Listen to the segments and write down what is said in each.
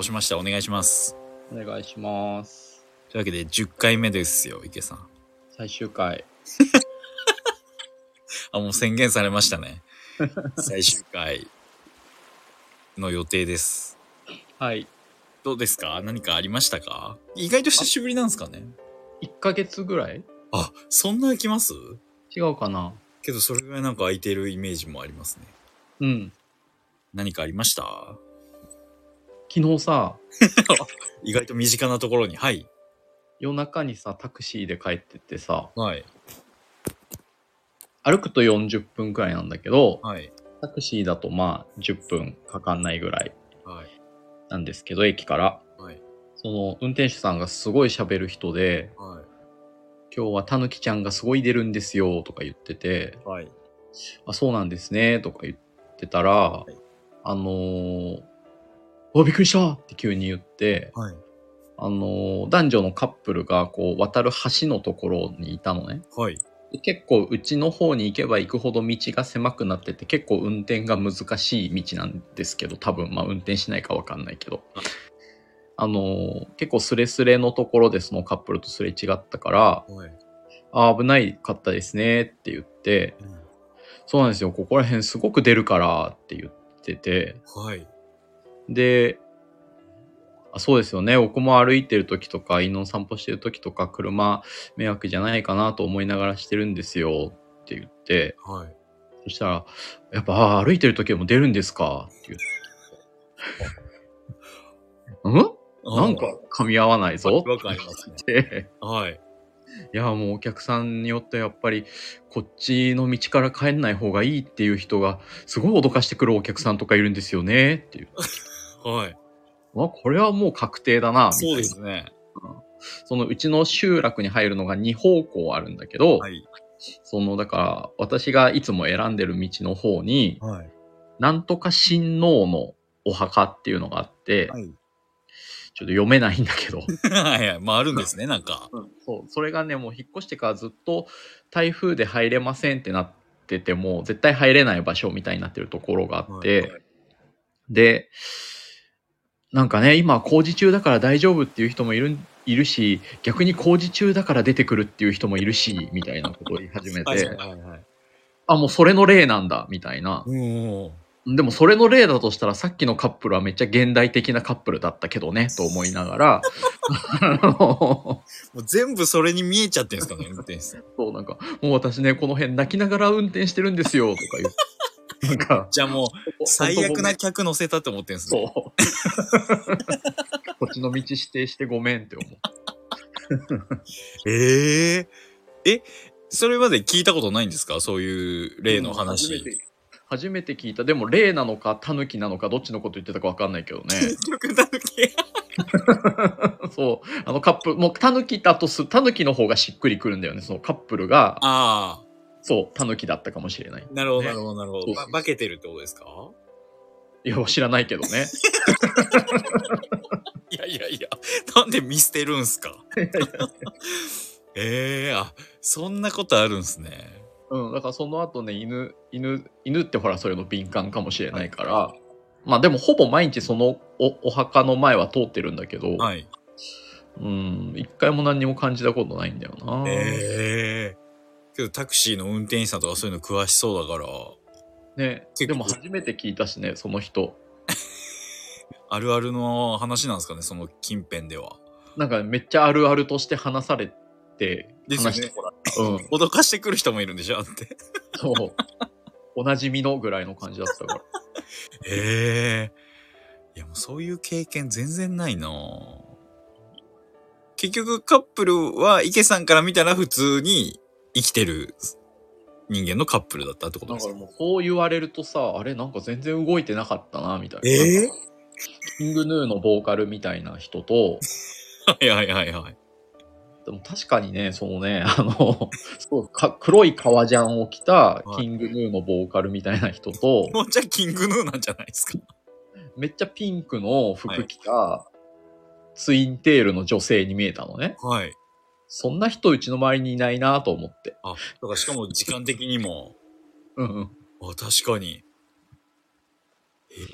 押しました。お願いします。お願いします。というわけで、10回目ですよ、池さん。最終回。あ、もう宣言されましたね。最終回の予定です。はい。どうですか？何かありましたか？意外と久しぶりなんですかね1ヶ月ぐらい？あ、そんな空きます？違うかなけどそれぐらいなんか空いてるイメージもありますね。うん。何かありました？昨日さ、意外と身近なところに。はい。夜中にさ、タクシーで帰ってってさ、はい。歩くと40分くらいなんだけど、はい。タクシーだとまあ10分かかんないぐらいはい。なんですけど、駅から。はい。その運転手さんがすごい喋る人で、は今日はたぬきちゃんがすごい出るんですよとか言ってて、い。はい。あ、そうなんですねとか言ってたら、いあのー、おびっくりしたって急に言って、はい。あのー男女のカップルがこう渡る橋のところにいたのね。はい。で結構うちの方に行けば行くほど道が狭くなってて結構運転が難しい道なんですけど多分まあ運転しないかわかんないけどはいあのー結構スレスレのところでそのカップルとすれ違ったからはい。「あー危ないかったですね」って言って「そうなんですよここら辺すごく出るから」って言っててはい。であそうですよね僕も歩いてる時とか犬の散歩してる時とか車迷惑じゃないかなと思いながらしてるんですよって言ってはい。そしたら、やっぱ、あー歩いてる時でも出るんですか？って言 う。ん？なんか噛み合わないぞ？わかりますね。って。はい。いや、もうお客さんによってやっぱり、こっちの道から帰んない方がいいっていう人が、すごい脅かしてくるお客さんとかいるんですよねっていう。はい。まあ、これはもう確定だな。みたいなそうですね。そのうちの集落に入るのが2方向あるんだけど、はい。その、だから、私がいつも選んでる道の方に、はい。なんとか親王のお墓っていうのがあって、はい。ちょっと読めないんだけど、はいはい。まああるんですね、なんか。そう、それがね、もう引っ越してからずっと台風で入れませんってなってても、絶対入れない場所みたいになってるところがあって、はいで、なんかね、今工事中だから大丈夫っていう人もいるいるし、逆に工事中だから出てくるっていう人もいるし、みたいなことを言い始めて、はいはいはい。あ、もうそれの例なんだ、みたいな。おでもそれの例だとしたらさっきのカップルはめっちゃ現代的なカップルだったけどね、と思いながら、もう全部それに見えちゃってんですかね、運転手さん。そうなんか、もう私ね、この辺泣きながら運転してるんですよ、とか言う。なんか、じゃあもう、最悪な客乗せたって思ってんすね。こっちの道指定してごめんって思う。えええ、それまで聞いたことないんですか？そういう例の話。初めて初めて聞いた。でも、霊なのか、タヌキなのか、どっちのこと言ってたか分かんないけどね。結局だけ。そう。あのカップル、もうタヌキだとす、タヌキの方がしっくりくるんだよね。そのカップルが、あそう、タヌキだったかもしれない。あ、なるほど、ねなるほど、なるほど。そうそうそうば化けてるってことですか？いや、知らないけどね。いやいやいや、なんで見捨てるんすか？ええあ、そんなことあるんすね。うん、だからその後ね、犬、犬、犬ってほら、それの敏感かもしれないから、まあでもほぼ毎日そのおお墓の前は通ってるんだけど、はい。うん、一回も何にも感じたことないんだよな。ええけどタクシーの運転手さんとかそういうの詳しそうだから、ね、でも初めて聞いたしね、その人。あるあるの話なんですかね、その近辺では。なんかめっちゃあるあるとして話されて、ですよね話してもらった。うん、脅かしてくる人もいるんでしょって。そう。おなじみのぐらいの感じだったから。ええいやもうそういう経験全然ないな結局カップルは池さんから見たら普通に生きてる人間のカップルだったってことですか？だからもうそう言われるとさ、あれなんか全然動いてなかったな、みたいな。ええキングヌーのボーカルみたいな人と、はいはいはいはい。でも確かにね、そのね、あの、そうか黒い革ジャンを着たはいキングヌーのボーカルみたいな人と、もうじゃあキングヌーなんじゃないですか？めっちゃピンクの服着た、ツインテールの女性に見えたのね。はい。そんな人うちの周りにいないなと思って。あ、だからしかも時間的にも、うんうん。あ、確かに。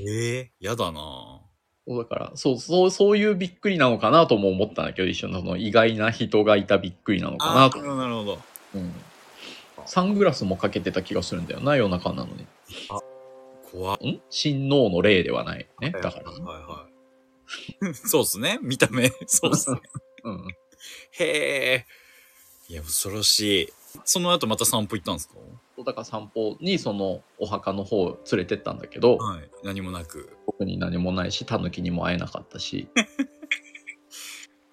ええやだなそうだから、そう、そう、そういうびっくりなのかなとも思ったんだけど、一緒のその意外な人がいたびっくりなのかなとなる。ほど、なるほど。うん。サングラスもかけてた気がするんだよな、夜中なのに。怖っ。ん？親王の霊ではないね。だからはい。はい。そうですね。見た目。そうですね。うん。へえ。いや、恐ろしい。その後また散歩行ったんですか？だから散歩にそのお墓の方を連れてったんだけど、はい。何もなく。特に何もないし、タヌキにも会えなかったし。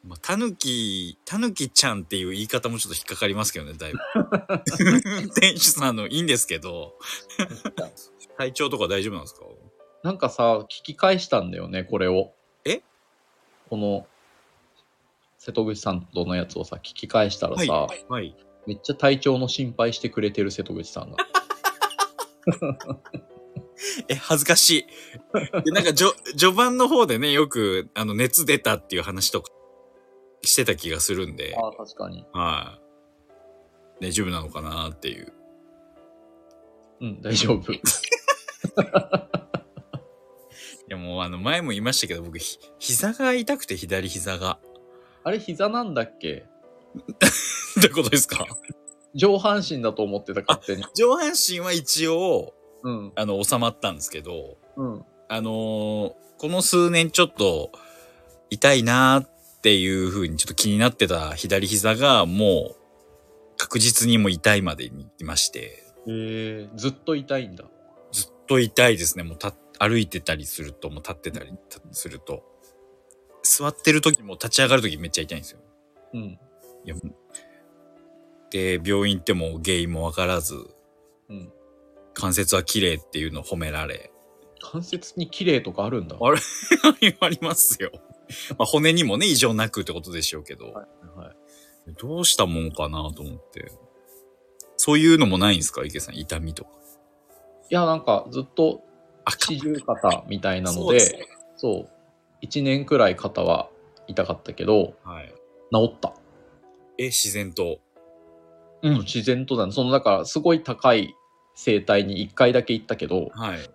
まあ、たぬき、たぬきちゃんっていう言い方もちょっと引っかかりますけどね、だいぶ。店主さんのいいんですけど、体調とか大丈夫なんですか？なんかさ、聞き返したんだよね、これを。え？この、瀬戸口さんとのやつをさ、聞き返したらさ、はい。はい。めっちゃ体調の心配してくれてる瀬戸口さんが。え、恥ずかしい。でなんか、じょ、序盤の方でね、よく、あの、熱出たっていう話とかしてた気がするんで、ああ、確かに。はい。大丈夫なのかなっていう。うん、大丈夫。いや、もう、あの、前も言いましたけど、僕、ひ膝が痛くて、左膝が。あれ、膝なんだっけ？どういうことですか？上半身だと思ってた、勝手に。上半身は一応、うん。あの、収まったんですけど、うん。あのーこの数年ちょっと痛いなーっていう風にちょっと気になってた左膝がもう確実にもう痛いまでに来まして、えー、ずっと痛いんだ。ずっと痛いですね。もうた歩いてたりすると、もう立ってたりたすると。座ってる時も立ち上がる時めっちゃ痛いんですよ。うん。で、病院行っても原因もわからず、うん。関節は綺麗っていうのを褒められ、関節に綺麗とかあるんだ。あれ？ありますよ。まあ、骨にもね、異常なくってことでしょうけど、はいはい。どうしたもんかなと思って。そういうのもないんですか？池さん、痛みとか。いや、なんかずっと四十肩みたいなので、そうそう。一年くらい肩は痛かったけど、はい。治った。え、自然と？うん、自然とだね。その、だから、すごい高い整体に一回だけ行ったけど、はい。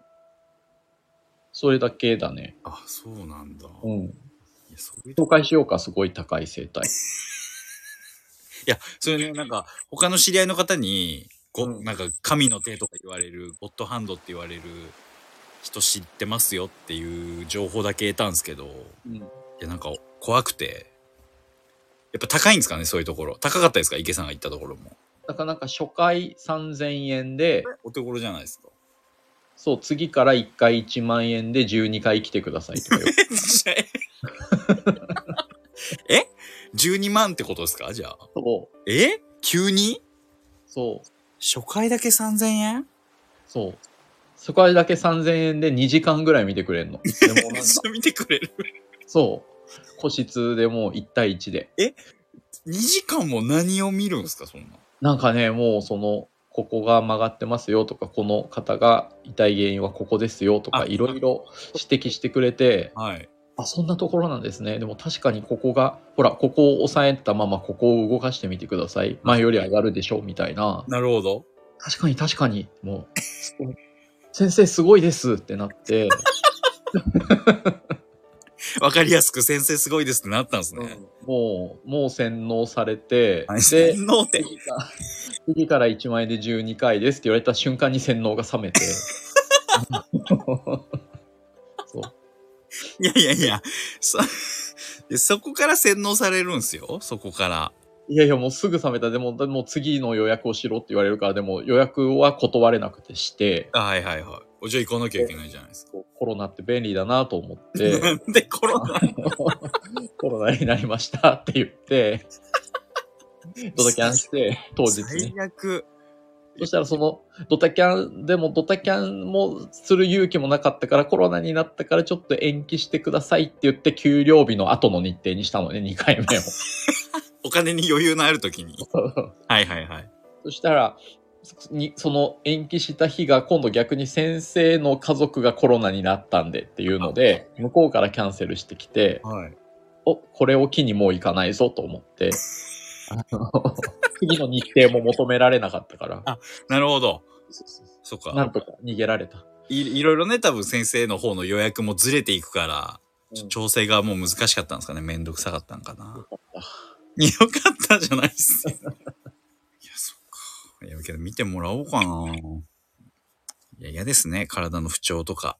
それだけだね。あ、そうなんだ。いうん。や、そういうと紹介しようか、すごい高い整体。いや、それね、なんか、他の知り合いの方に、ご、うんなんか、神の手とか言われる、ゴッドハンドって言われる人知ってますよっていう情報だけ得たんですけど、うん。いや、なんか、怖くて。やっぱ高いんですかね、そういうところ。高かったですか池さんが行ったところも。だからなんか初回3000円で、お手頃じゃないですか。そう、次から1回1万円で12回来てくださいとかよ。え ?12 万ってことですか？じゃあ。そう、え？急に？そう、初回だけ3000円？そう。初回だけ3000円で2時間ぐらい見てくれんの。でもなんか、見てくれる。そう。個室でもう1対1で。2時間も何を見るんですかそんな？なんかね、もうその、ここが曲がってますよとか、この方が痛い原因はここですよとか、あいろいろ指摘してくれて、はい。あ、そんなところなんですね。でも確かにここが、ほら、ここを押さえたままここを動かしてみてください。前より上がるでしょうみたいな。なるほど。確かに確かに、もう、先生すごいですってなって、わかりやすく先生すごいですってなったんですね。もう、もう洗脳されて、はいで、洗脳って。次か次から1万円で12回ですって言われた瞬間に洗脳が冷めて。いやいやいや、そ、でそこから洗脳されるんですよ。そこから。いやいや、もうすぐ冷めた。でも、でも次の予約をしろって言われるから、でも予約は断れなくてして、あはいはいはい。おじゃあ行かなきゃいけないじゃないですか。コロナって便利だなと思って、なんでコロナ？コロナになりましたって言って、ドタキャンして、当日に。最悪。そしたらその、ドタキャン、でもドタキャンもする勇気もなかったから、コロナになったからちょっと延期してくださいって言って、給料日の後の日程にしたのね、2回目を。お金に余裕のある時に。はいはいはい。そしたら、にその延期した日が今度逆に先生の家族がコロナになったんでっていうので、向こうからキャンセルしてきて、はい。お、これを機にもう行かないぞと思って、あ の次の日程も求められなかったから、なるほど。そっか。なんとか逃げられた。いいろいろね、多分先生の方の予約もずれていくから、うん調整がもう難しかったんですかね。めんどくさかったんかな。よかった。よかったじゃないっすよ。いや、そっか。いや、けど見てもらおうかな。いや、嫌ですね。体の不調とか。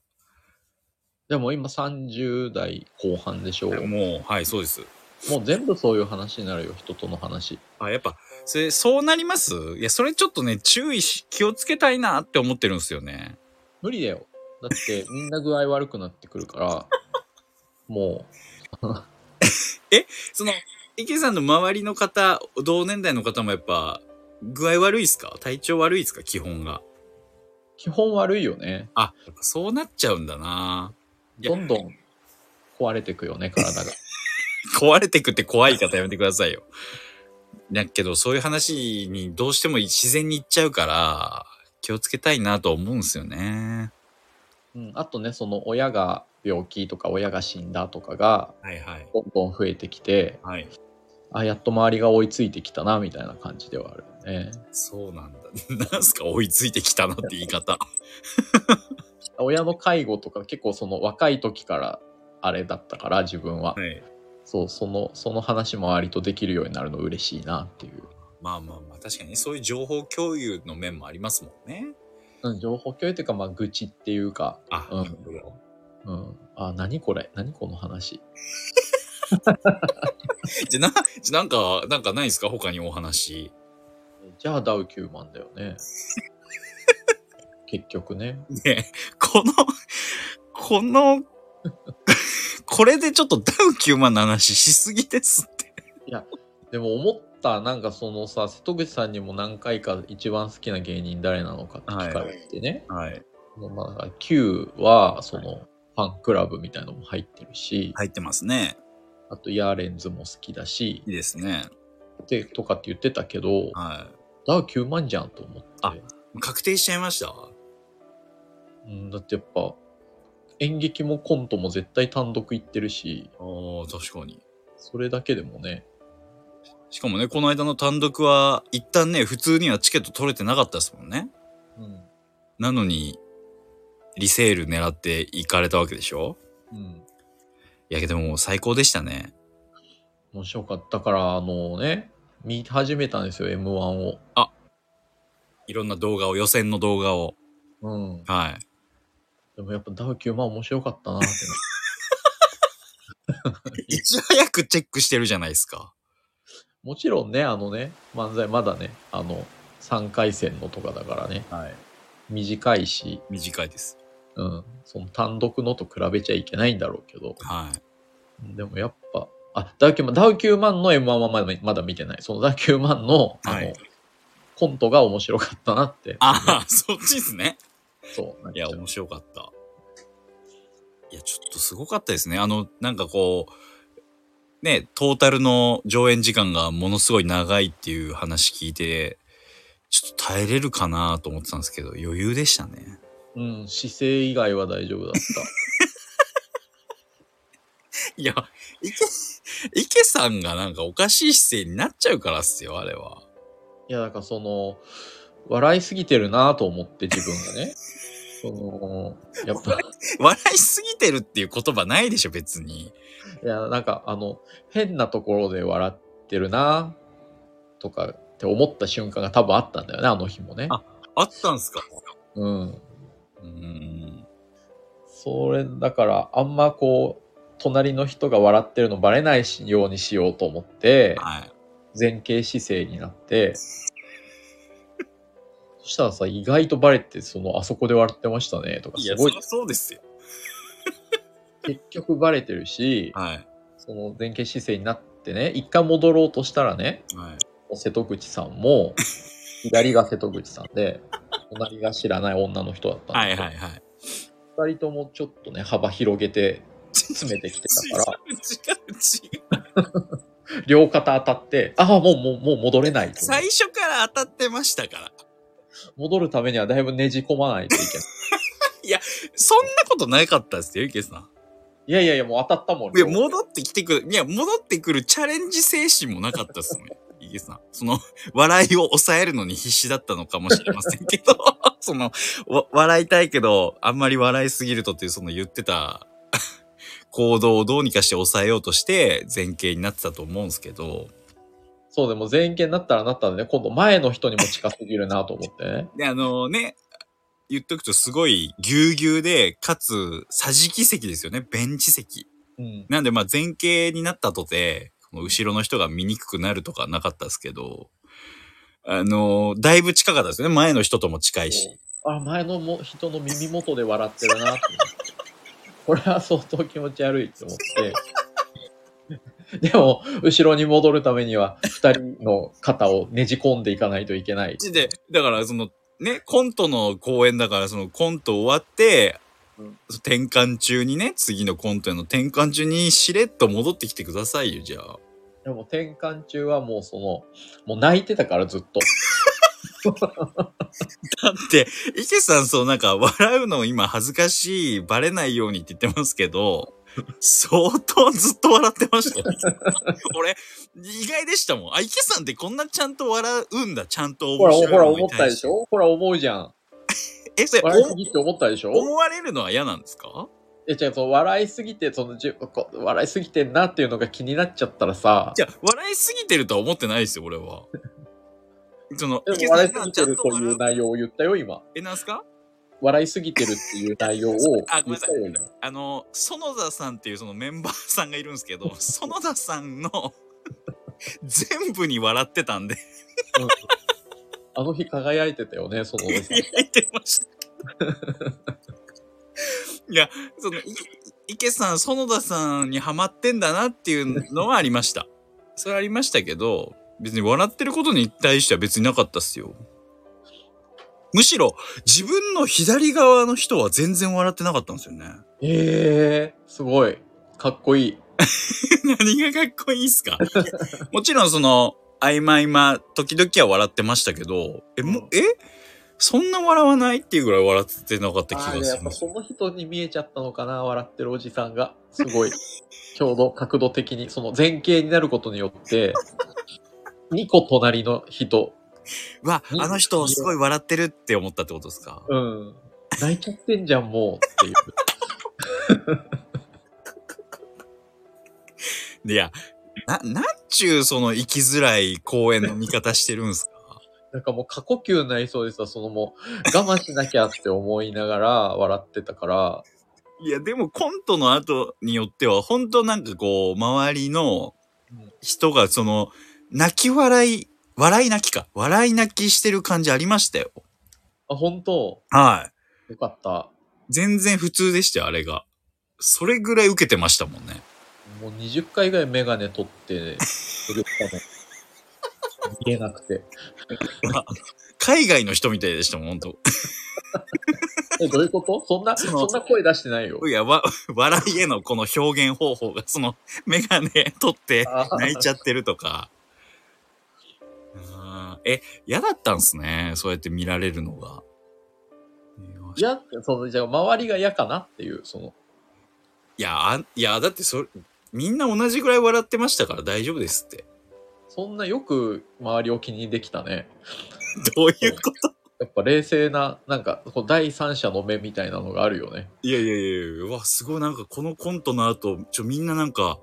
でも今30代後半でしょう。もう、はい、そうです。もう全部そういう話になるよ、人との話。あ、やっぱ、それ、そうなります？いや、それちょっとね、注意し、気をつけたいなって思ってるんですよね。無理だよ。だって みんな具合悪くなってくるから、も その、池さんの周りの方、同年代の方もやっぱ、具合悪いっすか？体調悪いっすか？基本が。う、基本悪いよね。あ、そうなっちゃうんだなどんどん壊れてくよね、体が。壊れてくって怖い方やめてくださいよ。だけど、そういう話にどうしても自然に行っちゃうから、気をつけたいなと思うんですよね。うん、あとね、その親が病気とか親が死んだとかが。どんどん増えてきて、はい。あ、やっと周りが追いついてきたな、みたいな感じではあるよね。そうなんだ。なんすか追いついてきたなって言い方。親の介護とか結構その若い時からあれだったから、自分は。はい。そう、その、その話も割とできるようになるの嬉しいなっていう。まあまあまあ、確かにねそういう情報共有の面もありますもんね。うん、情報共有っていうか、まあ、愚痴っていうか、あ、うんなるほど。うん。あ、何これ？何この話？じゃ、な、じゃなんか、なんかないですか？他にお話。じゃあダウ9万だよね。結局ね。ねこの、この、これでちょっとダウ9万の話しすぎですって。でも思った、なんかそのさ、瀬戸口さんにも何回か一番好きな芸人誰なのかって聞かれてね。はい。まあ、Q は、その、ファンクラブみたいのも入ってるし、入ってますね。あと、ヤーレンズも好きだしいい、ですね。で、とかって言ってたけど、はダウ9万じゃんと思って。あい。確定しちゃいました？うん、だってやっぱ、演劇もコントも絶対単独行ってるし、ああ、確かに。それだけでもね、しかもね、この間の単独は、一旦ね、普通にはチケット取れてなかったですもんね。うん。なのに、リセール狙って行かれたわけでしょ？うん。いやけどもう最高でしたね。面白かったから、あのね、見始めたんですよ、M1 を。いろんな動画を、予選の動画を。うん。はい。でもやっぱダウ9万面白かったなってね。いち早くチェックしてるじゃないですか。もちろんね、あのね、漫才まだね、あの、3回戦のとかだからね、はい。短いし、短いです。うん、その単独のと比べちゃいけないんだろうけど、はい。でもやっぱ、あ、ダウ9万、ダウ9万の M1 はまだまだ見てない。そのダウ9万の、あの、はいコントが面白かったなって。ああ、そっちですね。そう。いや、面白かった。いや、ちょっとすごかったですね。あの、なんかこう、ね、トータルの上演時間がものすごい長いっていう話聞いて、ちょっと耐えれるかなと思ってたんですけど、余裕でしたね。うん、姿勢以外は大丈夫だった。いや、池、池さんがなんかおかしい姿勢になっちゃうからっすよ、あれは。いや、だからその、笑いすぎてるなと思って自分がね。その、やっぱ、笑いすぎてるっていう言葉ないでしょ、別に。いや、なんかあの、変なところで笑ってるなとかって思った瞬間が多分あったんだよね、あの日もね。ああったんすか？うん。うーん。それ、だから、あんまこう、隣の人が笑ってるのバレないしようにしようと思って、はい。前傾姿勢になって、そしたらさ、意外とバレて、その、あそこで笑ってましたね、とか、すごいそりゃ、そうですよ。結局バレてるし、はい。その前傾姿勢になってね、一回戻ろうとしたらね、はい。瀬戸口さんも、左が瀬戸口さんで、隣が知らない女の人だったんはいだけど、はいはい。二人ともちょっとね、幅広げて詰めてきてたから、違う違う。両肩当たって、ああ、もう、もう、もう戻れない最初から当たってましたから。戻るためにはだいぶねじ込まないといけない。そんなことなかったですよ、池さん。いやいやいや、もう当たったもん。いや、戻ってきてくる、いや、戻ってくるチャレンジ精神もなかったですね。池さん。その、笑いを抑えるのに必死だったのかもしれませんけど、その、わ笑いたいけど、あんまり笑いすぎるとっていう、その言ってた行動をどうにかして抑えようとして前傾になってたと思うんですけど、そうでも前傾になったらなったんでね、今度前の人にも近すぎるなと思ってね。で、あのね、言っとくとすごいぎゅうぎゅうで、かつ、桟敷席ですよね。ベンチ席。うん。なんで、まあ前傾になったとて、後ろの人が見にくくなるとかなかったですけど、あのだいぶ近かったですね。前の人とも近いし。あ、前のも人の耳元で笑ってるなって。これは相当気持ち悪いって思って。でも、後ろに戻るためには、二人の肩をねじ込んでいかないといけない。で、だからその、ね、コントの公演だから、そのコント終わって、うん転換中にね、次のコントへの転換中にしれっと戻ってきてくださいよ、じゃあ。でも転換中はもうその、もう泣いてたからずっと。だって、池さんそうなんか笑うの今恥ずかしい、バレないようにって言ってますけど、相当ずっと笑ってましたよ。俺、意外でしたもん。あ、池さんってこんなちゃんと笑うんだ、ちゃんとほら、面白いほら思ったでしょ？ほら思うじゃん。え、それ、笑いすぎって思ったでしょ？お思われるのは嫌なんですか？え、違う、その笑いすぎて、そのじゅこ笑いすぎてんなっていうのが気になっちゃったらさ、じゃあ、笑いすぎてるとは思ってないですよ、俺は。その、で池さ笑いすぎてるといちゃん笑う内容を言ったよ、今。え、なんすか？笑いすぎてるっていう内容を あごめんなさい。あの、園田さんっていうそのメンバーさんがいるんですけど、園田さんの 全部に笑ってたんで、あの日輝いてたよね、そのおじさん。言ってました。いや、その、い池さん、園田さんにハマってんだなっていうのはありました。それはありましたけど、別に笑ってることに対しては別になかったっすよ。むしろ、自分の左側の人は全然笑ってなかったんですよね。ええー、すごい。かっこいい。何がかっこいいっすか？もちろんその、合間合間、時々は笑ってましたけど、え、も、え？そんな笑わないっていうぐらい笑ってなかった気がするやっぱその人に見えちゃったのかな、笑ってるおじさんが。すごい。ちょうど角度的に、その前傾になることによって、2個隣の人、わ、にあの人すごい笑ってるって思ったってことですか？うん。泣いちゃってんじゃん、もう、っていう。いや、な、なんちゅうその生きづらい公演の見方してるんすか？なんかもう過呼吸になりそうでさ、そのもう、我慢しなきゃって思いながら笑ってたから、いや、でもコントの後によっては、本当なんかこう、周りの人がその、泣き笑い、笑い泣きか。笑い泣きしてる感じありましたよ。あ、本当？はい。よかった。全然普通でしたよ、あれが。それぐらい受けてましたもんね。もう20回ぐらいメガネ取って、作ったの。見えなくて。海外の人みたいでしたもん、本当 え、どういうこと？そんな、そのそんな声出してないよ。いや、わ、笑いへのこの表現方法が、その、メガネ取ってあー泣いちゃってるとか。あーえ、嫌だったんすね。そうやって見られるのが。いや、その、じゃあ周りが嫌かなっていう、その、いや、あいや、だってそれ、みんな同じぐらい笑ってましたから大丈夫ですって。そんなよく周りを気にできたね。どういうこと？やっぱ冷静な、なんか、こう第三者の目みたいなのがあるよね。いやいやいやいや、うわ、すごいなんかこのコントの後、ちょ、みんななんか、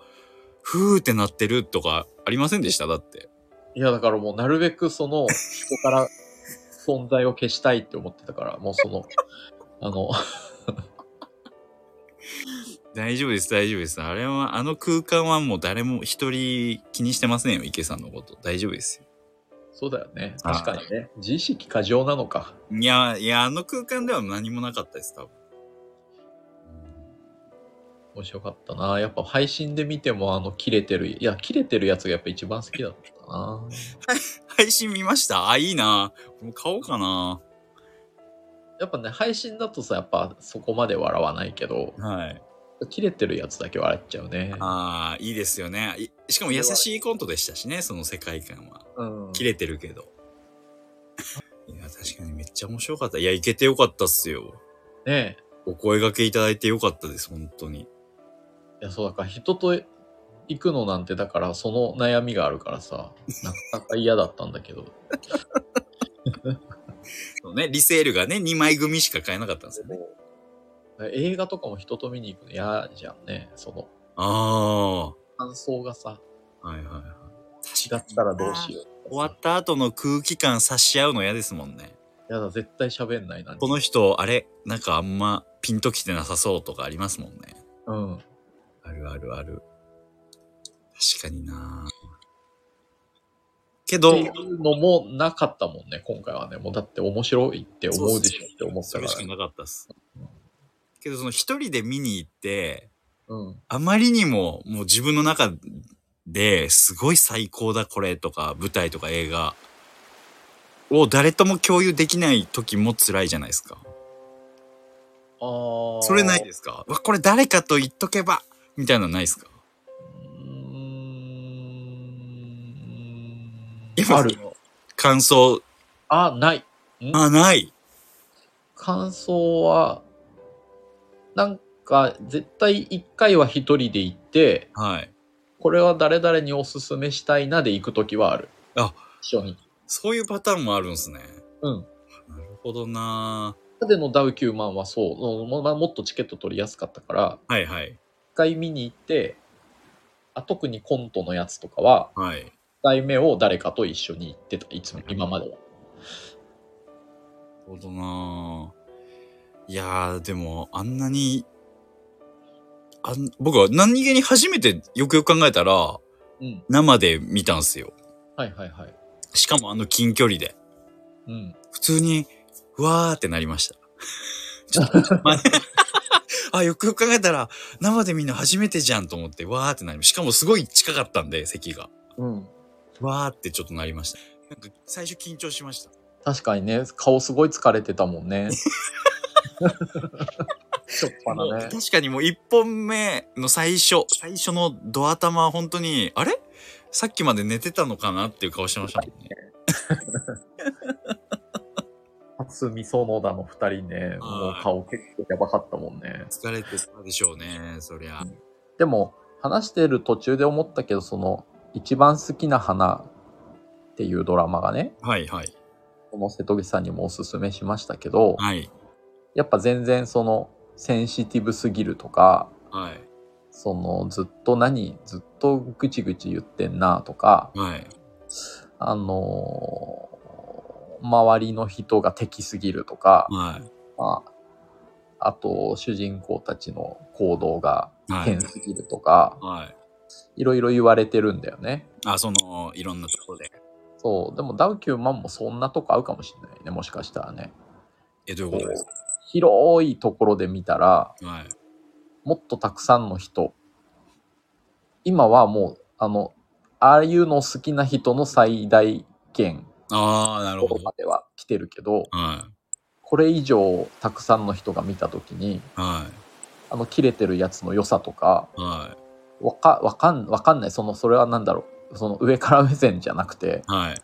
ふーってなってるとかありませんでした？だって。いや、だからもうなるべくその、人から存在を消したいって思ってたから、もうその、あの、大丈夫です、大丈夫です。あれは、あの空間はもう誰も一人気にしてませんよ、池さんのこと。大丈夫ですよ。そうだよね。はい確かにね。自意識過剰なのか。いや、いや、あの空間では何もなかったです、多分。面白かったな。やっぱ配信で見てもあの切れてる、いや、切れてるやつがやっぱ一番好きだったな。配信見ました？あ、いいな。もう買おうかな。やっぱね、配信だとさ、やっぱそこまで笑わないけど、はい。切れてるやつだけ笑っちゃうね。ああ、いいですよね。いしかも優しいコントでしたしね、その世界観は。うん。切れてるけど。いや、確かにめっちゃ面白かった。いや、いけてよかったっすよ。ねお声掛けいただいてよかったです、本当に。え。いや、そうだから人と行くのなんてだからその悩みがあるからさ、なかなか嫌だったんだけど。そうね、リセールがね、2枚組しか買えなかったんですよね。映画とかも人と見に行くの嫌じゃんね。その、あ感想がさ、あ。はいはいはい。違ったらどうしよう。終わった後の空気感察し合うの嫌ですもんね。やだ、絶対喋んないな。この人、あれなんかあんまピンときてなさそうとかありますもんね。うん。あるあるある。確かになけどって、いうのもなかったもんね、今回はね。もうだって面白いって思うでしょって思ったかそれしかなかったっす。けどその一人で見に行って、ら。うん。あまりにももう自分の中ですごい最高だこれとか舞台とか映画を誰とも共有できない時も辛いじゃないですか。ああ。それないですか？うわ、これ誰かと言っとけばみたいなのないですか？ある。感想、あ、ない。あ、ない。感想は、なんか、絶対一回は一人で行って、はい。これは誰々におすすめしたいなで行くときはある。あ、一緒に。そういうパターンもあるんですね。うん。なるほどなでのダウ9万はそう、もまあもっとチケット取りやすかったから、はいはい。一回見に行って、あ特にコントのやつとかは、はい。一回目を誰かと一緒に行ってた、いつも、今までは。なるほどないやー、でも、あんなに、あん僕は何気に初めてよくよく考えたら、うん。生で見たんすよ。はいはいはい。しかもあの近距離で。うん。普通に、うわーってなりました。ちょっと、ま あ、よくよく考えたら、生で見るの初めてじゃんと思って、わーってなりました。しかもすごい近かったんで、席が。うん。わーってちょっとなりました。なんか最初緊張しました。確かにね、顔すごい疲れてたもんね。しょっぱなね。確かにもう一本目の最初、最初のド頭は本当に、あれ？さっきまで寝てたのかなっていう顔してましたもんね。初見園田の二人ね、もう顔結構やばかったもんね。疲れてたでしょうね、そりゃ。でも、話してる途中で思ったけど、その、一番好きな花っていうドラマがね、はいはい。この瀬戸口さんにもおすすめしましたけど、はい。やっぱ全然その、センシティブすぎるとか、はい。その、ずっと何、ずっとぐちぐち言ってんなとか、はい。あのー周りの人が敵すぎるとか、はい。まあ、あと、主人公たちの行動がはい変すぎるとか、はい。いろいろ言われてるんだよね。あ、その、いろんなところで。そう。でもダウ9万もそんなとこ合うかもしれないね。もしかしたらね。え、どういうことです広いところで見たら、かはい。もっとたくさんの人。今はもう、あの、ああいうの好きな人の最大限ああ、なるほどま。では来てるけど、はこれ以上たくさんの人が見たときに、い。はあの切れてるやつの良さとか、い。はわか、わかん、わかんない。その、それはなんだろう。その上から目線じゃなくて、い。はい。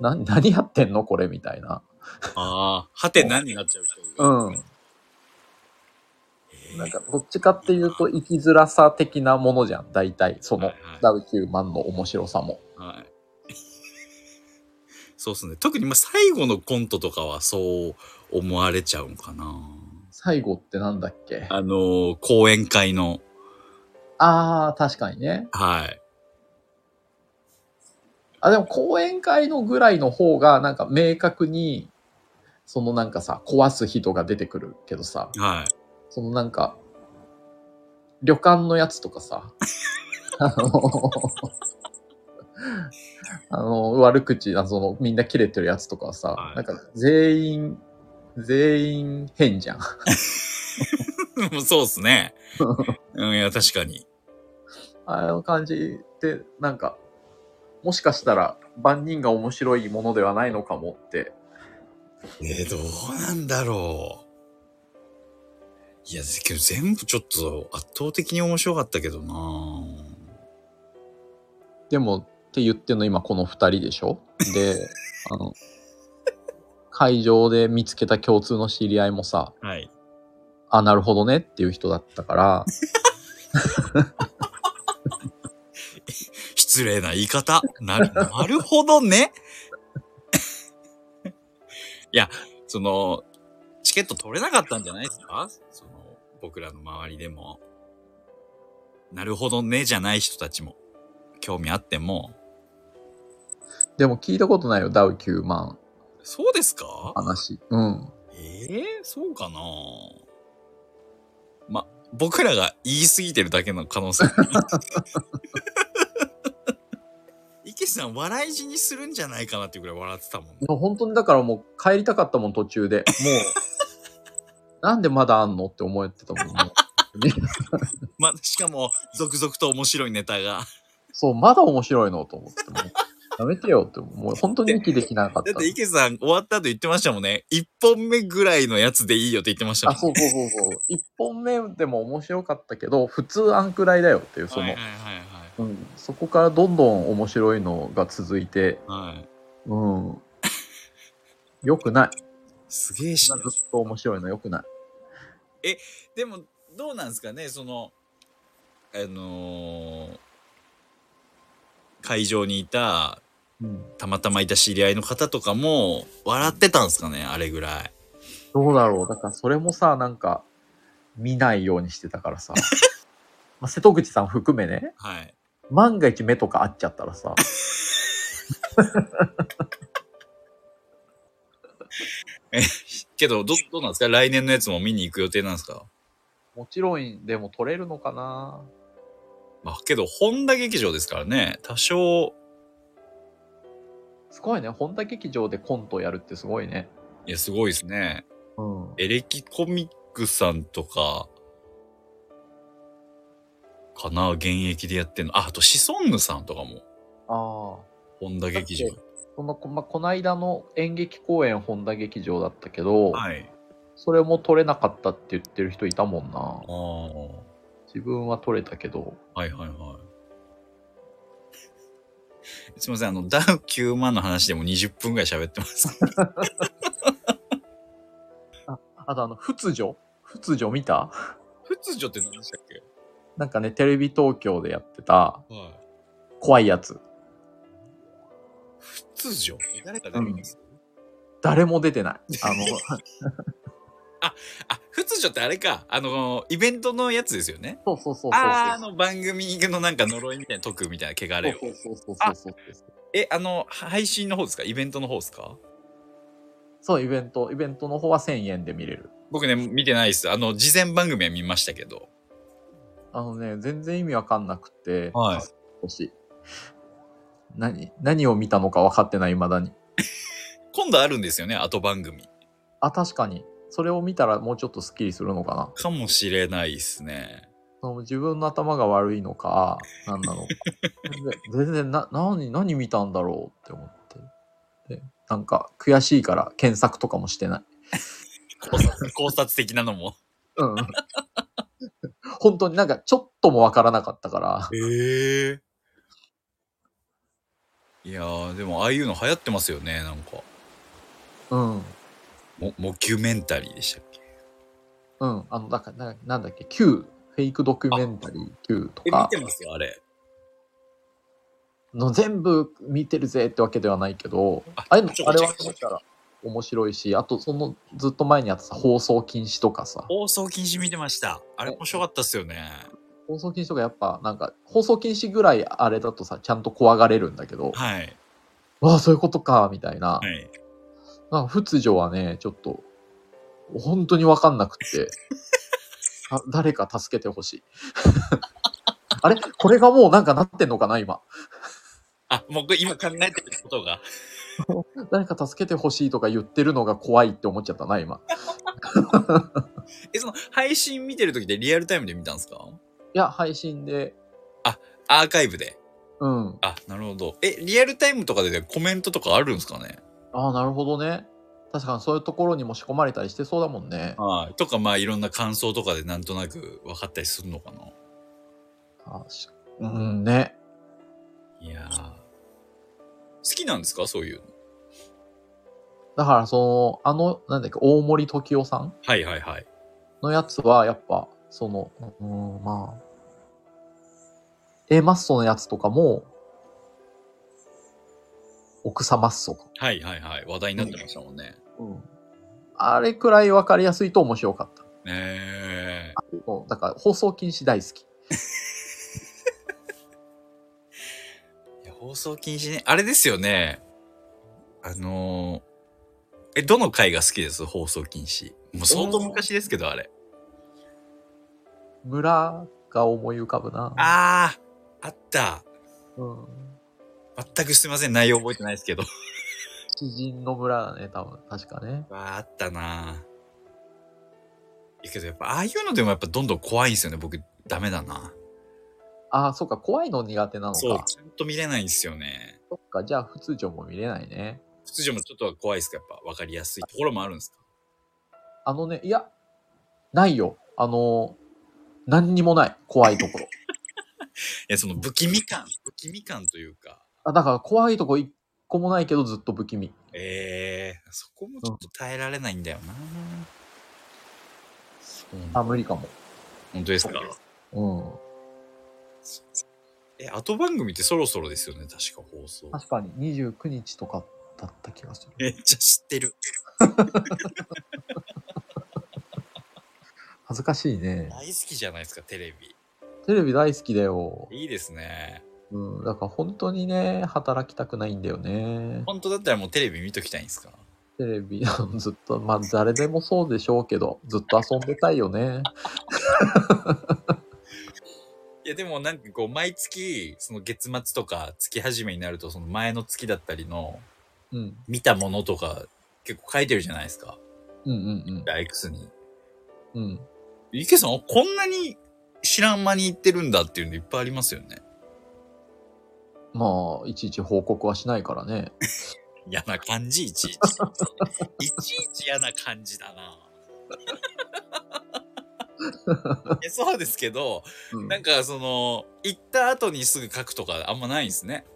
な、何やってんの？これみたいな。ああ、はて何になっちゃう人うん。なんか、どっちかっていうと、生きづらさ的なものじゃん。大体、そのはいはい、ダウ9万の面白さも。はい。そうっすね。特にまあ最後のコントとかはそう思われちゃうんかな。最後ってなんだっけ？あのー講演会の、あー、確かにね。はい。あ、でも講演会のぐらいの方が、なんか明確に、そのなんかさ、壊す人が出てくるけどさ、はい。そのなんか、旅館のやつとかさ、あの、あの悪口、あその、みんな切れてるやつとかはさ、はいなんか全員、全員変じゃん。そうっすね。うん、いや、確かに。あの感じって、なんか、もしかしたら万人が面白いものではないのかもって。えー、どうなんだろう。いや、けど全部ちょっと圧倒的に面白かったけどなでも、って言ってんの今この二人でしょ？で、あの、会場で見つけた共通の知り合いもさ、はい。あ、なるほどねっていう人だったから、失礼な言い方。なる、なるほどね。いや、その、チケット取れなかったんじゃないですか？その、僕らの周りでも。なるほどね、じゃない人たちも。興味あっても。でも聞いたことないよ、ダウ9万そうですか？話。うん。ええそうかな？ま、僕らが言い過ぎてるだけの可能性。池さん、笑い死にするんじゃないかなっていうぐらい笑ってたもんね。いや本当にだからもう帰りたかったもん、途中で。もう、なんでまだあんのって思ってたもんね。ま、しかも、続々と面白いネタが。そう、まだ面白いのと思って。もうやめてよって、もう本当に息できなかっただって。池さん終わった後言ってましたもんね。一本目ぐらいのやつでいいよって言ってましたもあ、ん。そうそうそうそう。一本目でも面白かったけど、普通あんくらいだよっていう、その、はいはいはいうん、そこからどんどん面白いのが続いて、はい。はい。うん。よくない。すげえしずっと面白いのよくない。でも、どうなんですかね、その、あのー会場にいた、うん。たまたまいた知り合いの方とかも、笑ってたんですかね、あれぐらい。どうだろう。だからそれもさ、なんか、見ないようにしてたからさ。まあ、瀬戸口さん含めね、はい。万が一目とか合っちゃったらさ、けど、ど、どうなんですか？来年のやつも見に行く予定なんですか？もちろんでも撮れるのかなまあ、けど、本田劇場ですからね、多少、すごいね。本田劇場でコントやるってすごいね。いや、すごいですね。うん。エレキコミックさんとか、かな現役でやってんの。あ、あとシソンヌさんとかも、ああ。本田劇場だ。そのこ、まあ、この間の演劇公演本田劇場だったけど、はい。それも撮れなかったって言ってる人いたもんな。ああ。自分は撮れたけど。はいはいはい。すいません、あの、ダウ9万の話でも20分ぐらい喋ってます。あとあの、仏女？仏女見た？仏女って何でしたっけ？なんかね、テレビ東京でやってたはい。怖いやつ。仏女？誰か出てます、誰も出てない。あの、あ、仏女ってあれか。あの、イベントのやつですよね。そうそうそうそう。あーあの番組のなんか呪いみたいな解くみたいな汚れを。そうそうそうそうそう。え、あの、配信の方ですかイベントの方ですかそう、イベント、イベントの方は1000円で見れる。僕ね、見てないです。あの、事前番組は見ましたけど。あのね、全然意味わかんなくて、はいしい。何、何を見たのか分かってない、未だに。今度あるんですよね、後番組。あ、確かに。それを見たらもうちょっとスッキリするのかな？かもしれないですね。その自分の頭が悪いのか、何なのか。全然な、何、何見たんだろうって思って。で、なんか悔しいから検索とかもしてない。考察考察的なのも。うん。本当になんかちょっともわからなかったから。へえ。いやー、でもああいうの流行ってますよね、なんか。うん。モモキュメンタリーでしたっけ？うん。あの、だから、ななんだっけ、Q、フェイクドキュメンタリー Q とえ、か見てますよ、あれ。の全部見てるぜってわけではないけど、ああれあれは見たら面白いし、あとそのずっと前にあったさ、放送禁止とかさ、放送禁止見てました。あれ面白かったっすよね。放送禁止とかやっぱなんか、放送禁止ぐらいあれだとさ、ちゃんと怖がれるんだけど、はい。わあ、そういうことか、みたいな。はい。なんか、仏女はね、ちょっと、本当にわかんなくって、あ誰か助けてほしい。あれ？これがもうなんかなってんのかな、今？あ、僕今考えてることが。誰か助けてほしいとか言ってるのが怖いって思っちゃったな、今。え、その、配信見てる時ってリアルタイムで見たんですか？いや、配信で、アーカイブで。うん。あ、なるほど。え、リアルタイムとかで、ね、コメントとかあるんですかね？ああ、なるほどね。確かにそういうところにも仕込まれたりしてそうだもんね。はい。とか、まあ、いろんな感想とかでなんとなく分かったりするのかな。あしうんね。いやー。好きなんですか？そういうの。だからその、あの、なんだっけ、大森時夫さんはいはいはい。のやつは、やっぱ、その、うん、まあ、A マッソのやつとかも、奥様マッソと。はいはいはい。話題になってましたもんね。うん。あれくらいわかりやすいと面白かった。ねえ。だから放送禁止大好き。いや放送禁止ね。あれですよね。あのーえ、どの回が好きです？放送禁止。もう相当昔ですけど、あれ。村が思い浮かぶな。あー、あった。うん。全くすいません。内容覚えてないですけど。知人の村だね、多分。確かね。わーあったないやけどやっぱ、ああいうのでもやっぱどんどん怖いんですよね。僕、ダメだな。ああ、そっか、怖いの苦手なのそう、か。ちゃんと見れないんですよね。そっか、じゃあ、普通常も見れないね。普通上もちょっとは怖いですかやっぱ、わかりやすいところもあるんですか？あのね、いや、ないよ。あの、何にもない。怖いところ。いや、その不気味感、不気味感というか、あだから、怖いとこ一個もないけど、ずっと不気味。ええそこもちょっと耐えられないんだよな。そうなんだあ、無理かも。本当ですか？うん。え、後番組ってそろそろですよね、確か放送。確かに、29日とかだった気がする。めっちゃ知ってる。恥ずかしいね。大好きじゃないですか、テレビ。テレビ大好きだよ。いいですね。うん。だから本当にね、働きたくないんだよね。本当だったらもうテレビ見ときたいんですか？テレビ、ずっと、まあ誰でもそうでしょうけど、ずっと遊んでたいよね。いやでもなんかこう毎月その月末とか月始めになるとその前の月だったりのうん。見たものとか結構書いてるじゃないですか。うんうんライクスに。うん。うん。池さんこんなに知らん間に行ってるんだっていうのいっぱいありますよね。まあ、いちいち報告はしないからね。嫌な感じ、いちいち。いちいち嫌な感じだな。えそうですけど、うんなんかその、行った後にすぐ書くとかあんまないんですね。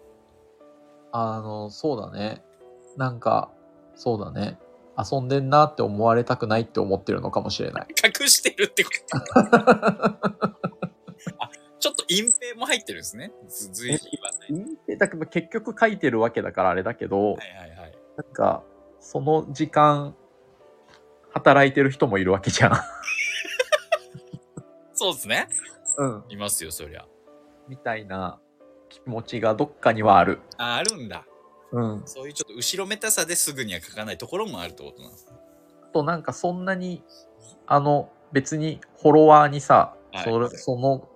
あの、そうだね。なんか、そうだね。遊んでんなって思われたくないって思ってるのかもしれない。隠してるってこと。あ、ちょっと隠蔽も入ってるんですね。ず、ずいひはない。だけど結局書いてるわけだからあれだけど、はいはいはい。なんか、その時間、働いてる人もいるわけじゃん。そうですね。うん。いますよ、そりゃ。みたいな気持ちがどっかにはある。あ、あるんだ。うん。そういうちょっと後ろめたさですぐには書かないところもあるってことなんですね。あとなんかそんなに、あの、別にフォロワーにさ、はいそれその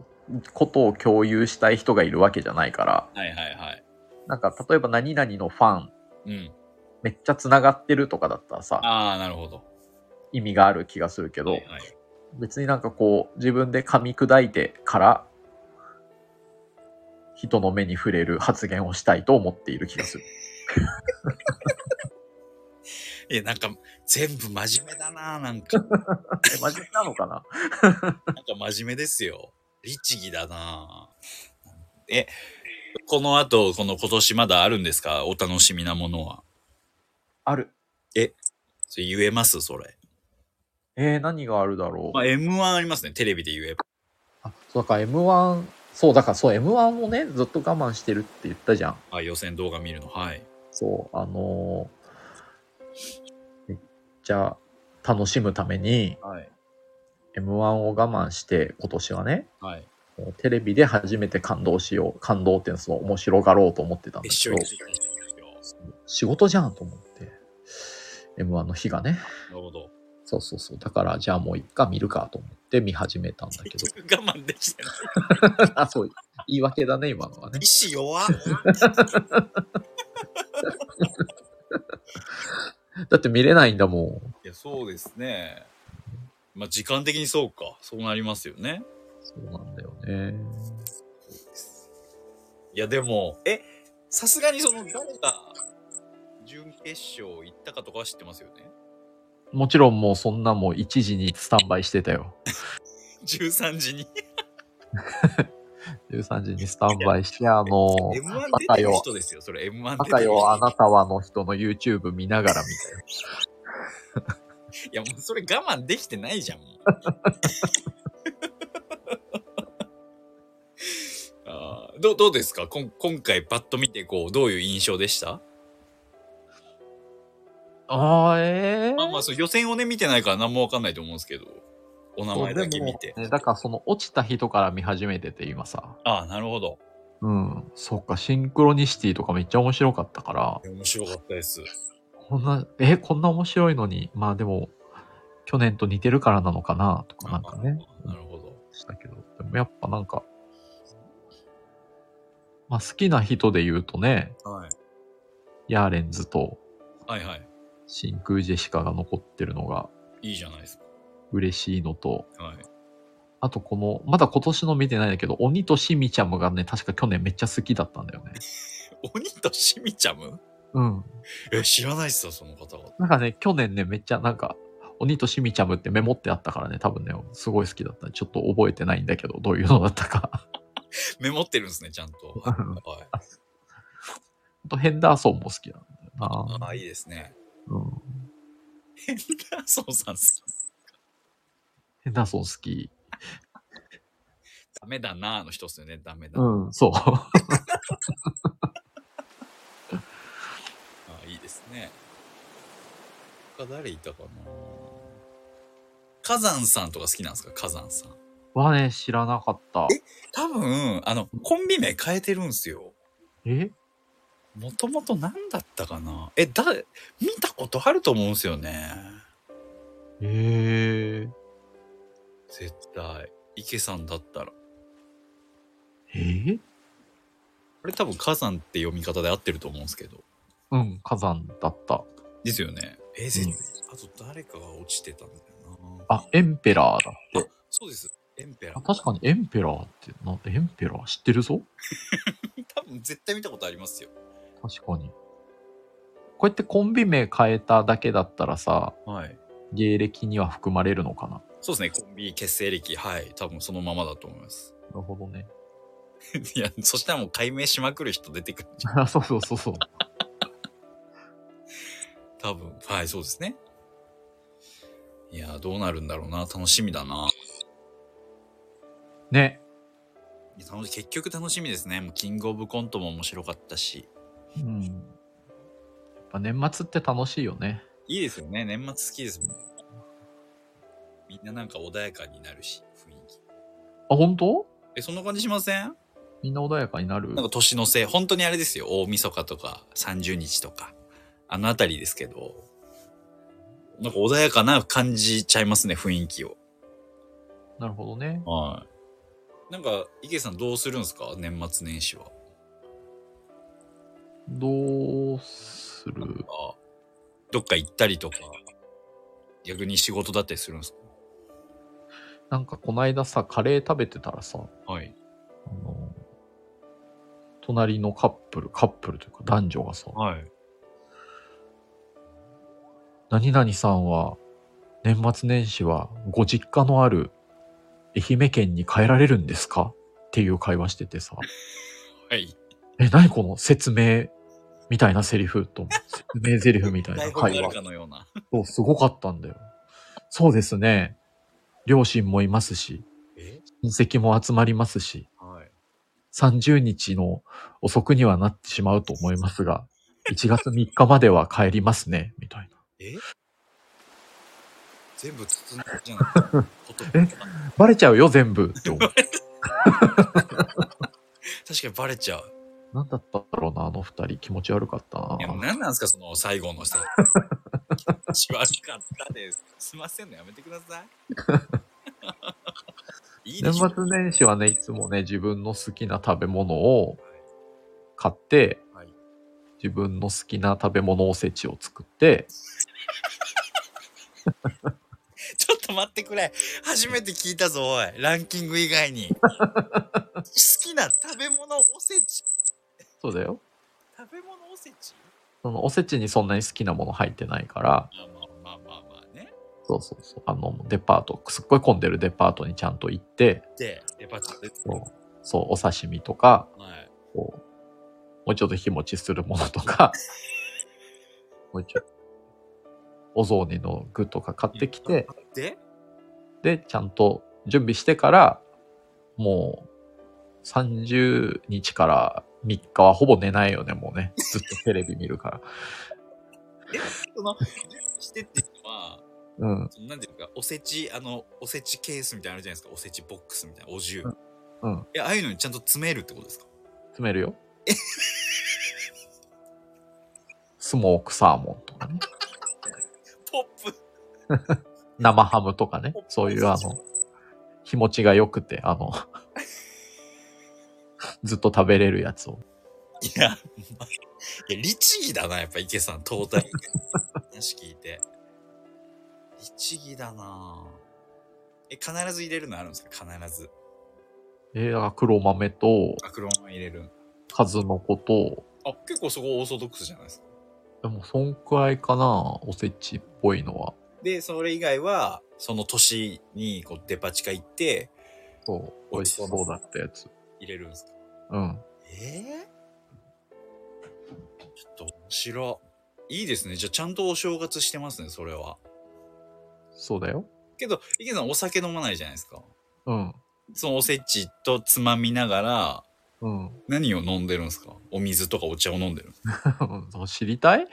ことを共有したい人がいるわけじゃないから、はいはいはい。なんか例えば何々のファン、うん。めっちゃ繋がってるとかだったらさ、ああ、なるほど。意味がある気がするけど、はいはい。別になんかこう、自分で噛み砕いてから、人の目に触れる発言をしたいと思っている気がする。いや、なんか、全部真面目だな、なんか。え 真面目なのかな？なんか真面目ですよ。律儀だなえ、この後、この今年まだあるんですか？お楽しみなものは。ある。それ言えます？それ。えー、何があるだろう？まあ、M1 ありますね。テレビで言えば。あ、そうだから M1、そう、だからそう、M1 をね、ずっと我慢してるって言ったじゃん。あ、予選動画見るの。はい。そう、あのーめっちゃ楽しむために、はい。M1 を我慢して、今年はね、はい。テレビで初めて感動しよう。感動っていうのはその面白がろうと思ってたんだけど仕事じゃんと思って、M1 の日がね。なるほど。そうそうそう。だから、じゃあもう一回見るかと思って見始めたんだけど。我慢できてない。あ、そう。言い訳だね、今のはね。意志弱っ。だって見れないんだもん。いや、そうですね。まあ、時間的にそうか。そうなりますよね。そうなんだよね。いや、でも、え、さすがにその、誰が準決勝行ったかとかは知ってますよね。もちろんもうそんなもう1時にスタンバイしてたよ。13時に。13時にスタンバイして、あの、M1 バ出てるカよ、人ですよ。それ M1 バ出てるカよ、あなたはの人の YouTube 見ながら見たよ。いや、もうそれ我慢できてないじゃん。もう あーどうどうですか？こん今回パッと見てこうどういう印象でした？あー、えー、まあまあそう予選をね見てないから何もわかんないと思うんですけどお名前だけ見て。ね、だからその落ちた人から見始めてて今さ。ああ、なるほど。うん。そっか、シンクロニシティとかめっちゃ面白かったから、面白かったです。こんな、え、こんな面白いのに、まあでも、去年と似てるからなのかな、とかなんかね、あなるほど。したけど、でもやっぱなんか、まあ好きな人で言うとね、はい。ヤーレンズとはいはい。真空ジェシカが残ってるのがいいじゃないです嬉しいのと、か。はい。あとこの、まだ今年の見てないんだけど、鬼とシミちゃむがね、確か去年めっちゃ好きだったんだよね。鬼としみちゃむうん。え、知らないっすよ、その方々。なんかね、去年ね、めっちゃなんか、鬼とシミちゃむってメモってあったからね、多分ね、すごい好きだった。ちょっと覚えてないんだけど、どういうのだったか。メモってるんですね、ちゃんと。はい。あとヘンダーソンも好きなんだよな。ああ、いいですね。うん。ヘンダーソンさん好き、ヘンダーソン好き。ダメだなーの人っすよね、ダメだ。あうん、そう。ですね。他誰いたかな？火山さんとか好きなんですか？火山さん。はね、知らなかった。多分、あの、コンビ名変えてるんすよ。え？もともと何だったかな？え、だ、見たことあると思うんすよね。えー、絶対。池さんだったら。え？ー、これ多分火山って読み方で合ってると思うんですけど。うん、火山だった。ですよね。え、絶うんあと誰かが落ちてたんだよな。あ、エンペラーだって。そうです。エンペラあー。確かにエンペラーって、なんエンペラー知ってるぞ？多分絶対見たことありますよ。確かに。こうやってコンビ名変えただけだったらさ、はい。芸歴には含まれるのかな？そうですね。コンビ結成歴。はい。多分そのままだと思います。なるほどね。いや、そしたらもう解明しまくる人出てくるんじゃん。あ そうそうそうそう。多分。はい、そうですね。いや、どうなるんだろうな。楽しみだな。ね。楽し結局楽しみですね。もうキングオブコントも面白かったし。うん。やっぱ年末って楽しいよね。いいですよね。年末好きですもん。みんななんか穏やかになるし、雰囲気。あ、本当？え、そんな感じしません？みんな穏やかになる？なんか年のせい、本当にあれですよ。大晦日とか30日とか、あのあたりですけど、なんか穏やかな感じちゃいますね、雰囲気を。なるほどね。はい。なんか、池さんどうするんですか？年末年始は。どうする？あどっか行ったりとか、逆に仕事だったりするんですか？なんかこないださ、カレー食べてたらさ、はい。あの、隣のカップル、カップルというか男女がさ、はい。何々さんは年末年始はご実家のある愛媛県に帰られるんですか？っていう会話しててさ、はい。え、何この説明みたいなセリフと、説明セリフみたいな会 話台本にある。かのような。そう、すごかったんだよ。そうですね。両親もいますし、え？親戚も集まりますし、はい。30日の遅くにはなってしまうと思いますが、1月3日までは帰りますね、みたいな。え？全部包んでるじゃないですか。え？バレちゃうよ、全部って思う。確かにバレちゃう。なんだったんだろうな、あの二人。気持ち悪かったいや、な。何なんですか、その最後の人。気持ち悪かったです。すいませんね、やめてください。いいで年。末年始はね、いつもね、自分の好きな食べ物を買って、はい自分の好きな食べ物おせちを作って、ちょっと待ってくれ。初めて聞いたぞ、おい。ランキング以外に。好きな食べ物おせち。そうだよ。食べ物おせち？そのおせちにそんなに好きなもの入ってないから、まあまあまあまあまあね。そうそうそう。あの、デパート、すっごい混んでるデパートにちゃんと行って、で、デパ地下で。そう、そうお刺身とか、はい。こう、もうちょっと日持ちするものとか、もうちょっと、お雑煮の具とか買ってきて、で、で、ちゃんと準備してから、もう、30日から3日はほぼ寝ないよね、もうね。ずっとテレビ見るから。その、してっていうのは、うん。なんていうか、おせち、あの、おせちケースみたいなのあるじゃないですか。おせちボックスみたいな、お重。うんうん。え、ああいうのにちゃんと詰めるってことですか？詰めるよ。スモークサーモンとかね。ポップ生ハムとかね。そういうあの、日持ちが良くて、あの、ずっと食べれるやつを。いや、まいや、律儀だな、やっぱ池さん、トータル。話聞いて。律儀だなえ、必ず入れるのあるんですか？必ず。えー、黒豆と、あ、黒豆入れる。数の子と、あ、結構そこオーソドックスじゃないですか。でもそんくらいかな、おせちっぽいのは。で、それ以外は、その年に、こう、デパ地下行って、そう、美味しそうだったやつ。入れるんですか？うん。ええちょっと面白い。いいですね。じゃあちゃんとお正月してますね、それは。そうだよ。けど、池さんお酒飲まないじゃないですか。うん。そのおせちとつまみながら、うん。何を飲んでるんですか？お水とかお茶を飲んでる 知りたい？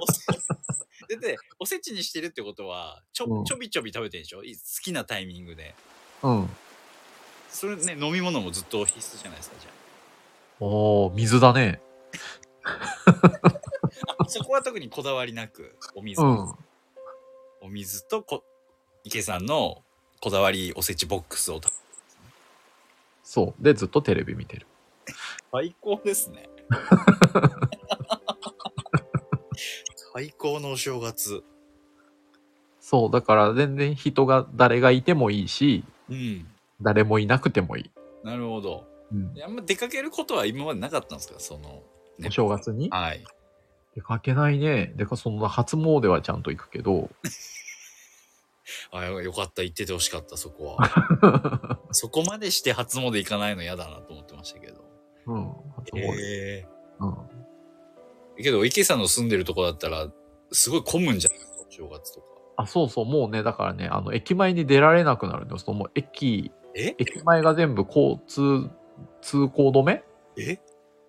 おせだって、おせちにしてるってことは、ちょ、うんちょびちょび食べてるでしょ？い好きなタイミングで。うん。それね、飲み物もずっと必須じゃないですか、じゃおー、水だね。あ。あ、そこは特にこだわりなく、お水。うん。お水とこ、池さんのこだわりおせちボックスを食べそう。で、ずっとテレビ見てる。最高ですね。最高のお正月。そう。だから全然人が、誰がいてもいいし、うん。誰もいなくてもいい。なるほど。うん。あんま出かけることは今までなかったんですか？その。ねお正月に？はい。出かけないね。でか、そんな初詣はちゃんと行くけど。あ、よよかった。行っててほしかった、そこは。そこまでして初詣行かないの嫌だなと思ってましたけど。うん。初詣。えうん。えけど、池さんの住んでるとこだったら、すごい混むんじゃないですか、お正月とか。あ、そうそう。もうね、だからね、あの、駅前に出られなくなるんだよ。その、もう駅、え？駅前が全部交通、通行止め？え？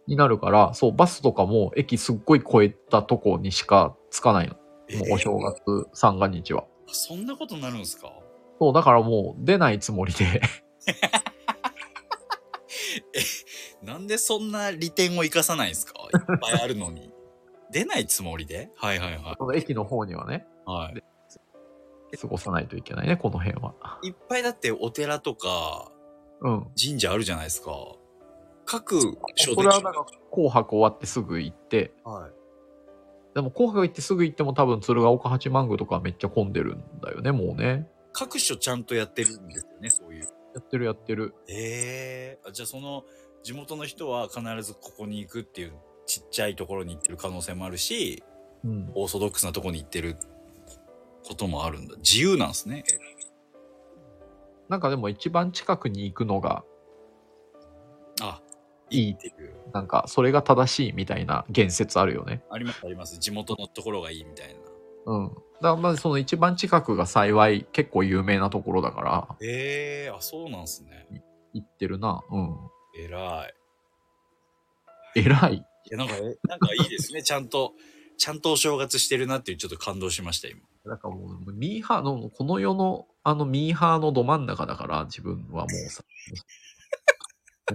になるから、そう、バスとかも駅すっごい越えたとこにしか着かないの。え？もうお正月、三が日は。そんなことになるんですか？そう、だからもう出ないつもりで、なんでそんな利点を生かさないんですか？いっぱいあるのに。出ないつもりで？はいはいはこの駅の方にはね、い。はい。過ごさないといけないね、この辺は。いっぱいだってお寺とかうん。神社あるじゃないですか。各所これはなんか、紅白終わってすぐ行って、はい。でも紅白行ってすぐ行っても多分鶴岡八幡宮とかめっちゃ混んでるんだよね、もうね。各所ちゃんとやってるんですよね、そういう。やってるやってる。ええじゃあその地元の人は必ずここに行くっていうちっちゃいところに行ってる可能性もあるし、うん。オーソドックスなところに行ってることもあるんだ。自由なんですね。なんかでも一番近くに行くのがあ、いいっていう。なんか、それが正しいみたいな言説あるよね。ありますあります。地元のところがいいみたいな。うん。だまずその一番近くが幸い結構有名なところだから、ええあ、そうなんすね。行ってるな。うん。偉い。偉い？いや、なんか、えなんかいいですね。ちゃんと、ちゃんとお正月してるなっていうちょっと感動しました、今。だからもう、ミーハーの、この世の、あのミーハーのど真ん中だから、自分はもうさ。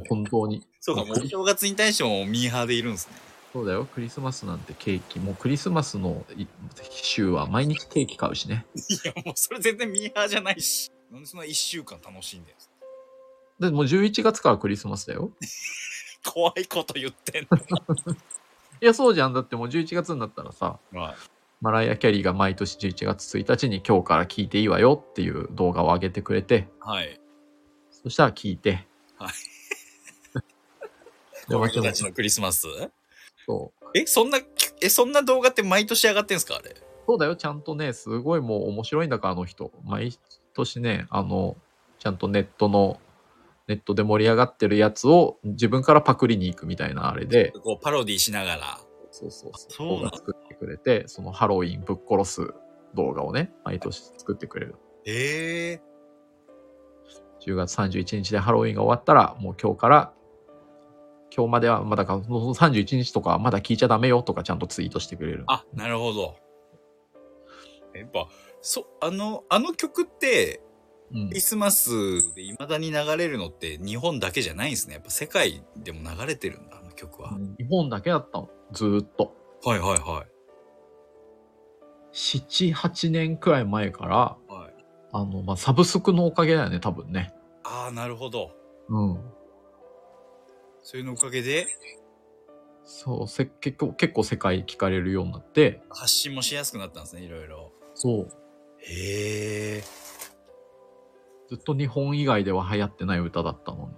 本当に。そうか、もう お正月に対してもミーハーでいるんですね。そうだよ。クリスマスなんてケーキ。もうクリスマスのい週は毎日ケーキ買うしね。いや、もうそれ全然ミーハーじゃないし。なんでそんな一週間楽しんでるんですかでもう11月からクリスマスだよ。怖いこと言ってんいや、そうじゃん。だってもう11月になったらさ、の。はい。マライア・キャリーが毎年11月1日に今日から聞いていいわよっていう動画を上げてくれて、はい。そしたら聞いて、はい。でも子供たちのクリスマス？そう。え、そんな、え、そんな動画って毎年上がってんすか？あれ。そうだよ、ちゃんとね、すごいもう面白いんだから、あの人。毎年ね、あの、ちゃんとネットの、ネットで盛り上がってるやつを自分からパクリに行くみたいなあれで、こう、パロディしながら。そうそうそう。動画作ってくれて、そのハロウィンぶっ殺す動画をね、毎年作ってくれる。ええ10月31日でハロウィンが終わったら、もう今日から、今日まではまだか、その31日とかはまだ聞いちゃダメよとかちゃんとツイートしてくれる。あ、なるほど。やっぱ、そ、あの、あの曲って、うんクリスマスで未だに流れるのって日本だけじゃないんですね。やっぱ世界でも流れてるんだ、あの曲は。日本だけだったの。ずーっと。はいはいはい。7、8年くらい前から、はい。あの、まあ、サブスクのおかげだよね、多分ね。ああ、なるほど。うん。それのおかげでそう、せ結構、結構世界聞かれるようになって、発信もしやすくなったんですね、いろいろ。そう。へえ。ずっと日本以外では流行ってない歌だったの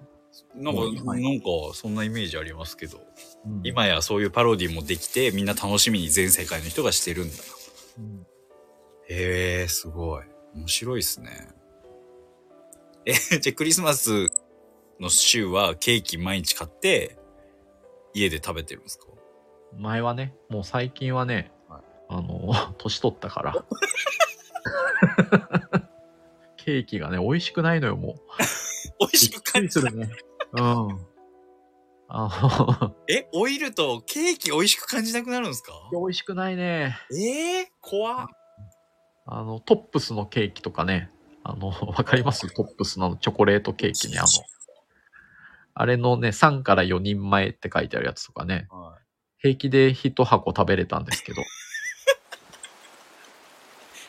に。なんか、うんなんか、そんなイメージありますけど。うん今やそういうパロディもできて、みんな楽しみに全世界の人がしてるんだ。うんへえ、すごい。面白いっすね。え、じゃあクリスマスの週はケーキ毎日買って、家で食べてるんですか？前はね、もう最近はね、はいあの、年取ったから。ケーキがね、美味しくないのよ、もう。美味しく感じる。ね。うん。あえ、オイルとケーキ美味しく感じなくなるんですか？の、美味しくないね。えー、怖っ。あの、トップスのケーキとかね、あの、わかります？トップスのあのチョコレートケーキね、あの、あれのね、3から4人前って書いてあるやつとかね、は平気で1箱食べれたんですけど、い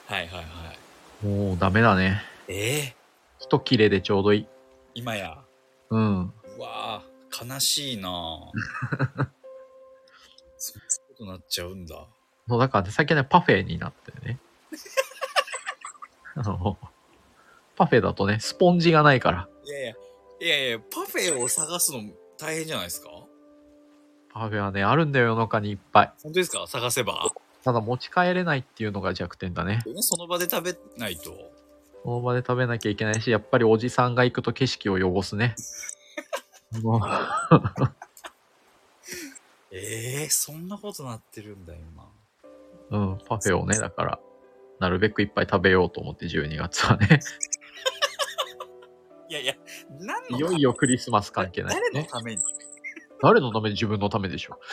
はいはいはい。もうダメだね。え？ー、一切れでちょうどいい。今や？うん。うわぁ、悲しいなぁ。そんなことなっちゃうんだ。そうだからね、最近ね、パフェになってね。あの、パフェだとね、スポンジがないから。いやいや、いやいや、パフェを探すの大変じゃないですか？パフェはね、あるんだよ、世の中にいっぱい。本当ですか？探せば。ただ持ち帰れないっていうのが弱点だね。その場で食べないと？その場で食べなきゃいけないし、やっぱりおじさんが行くと景色を汚すね。え えー、そんなことなってるんだ、今。うん、パフェをね、だから、なるべくいっぱい食べようと思って12月はね。いやいや、いよいよクリスマス関係ない、ね。誰のために？誰のために自分のためでしょ。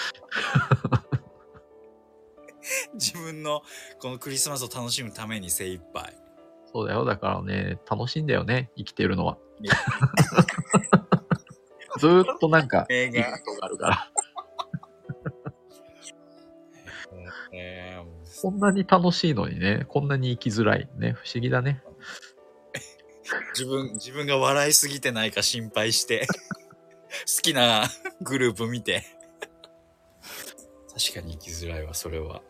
自分のこのクリスマスを楽しむために精一杯。そうだよ。だからね、楽しいんだよね、生きてるのは。ずーっとなんか、映いいことがあるから。こんなに楽しいのにね、こんなに生きづらい。ね、不思議だね。自分、自分が笑いすぎてないか心配して、好きなグループ見て。確かに生きづらいわ、それは。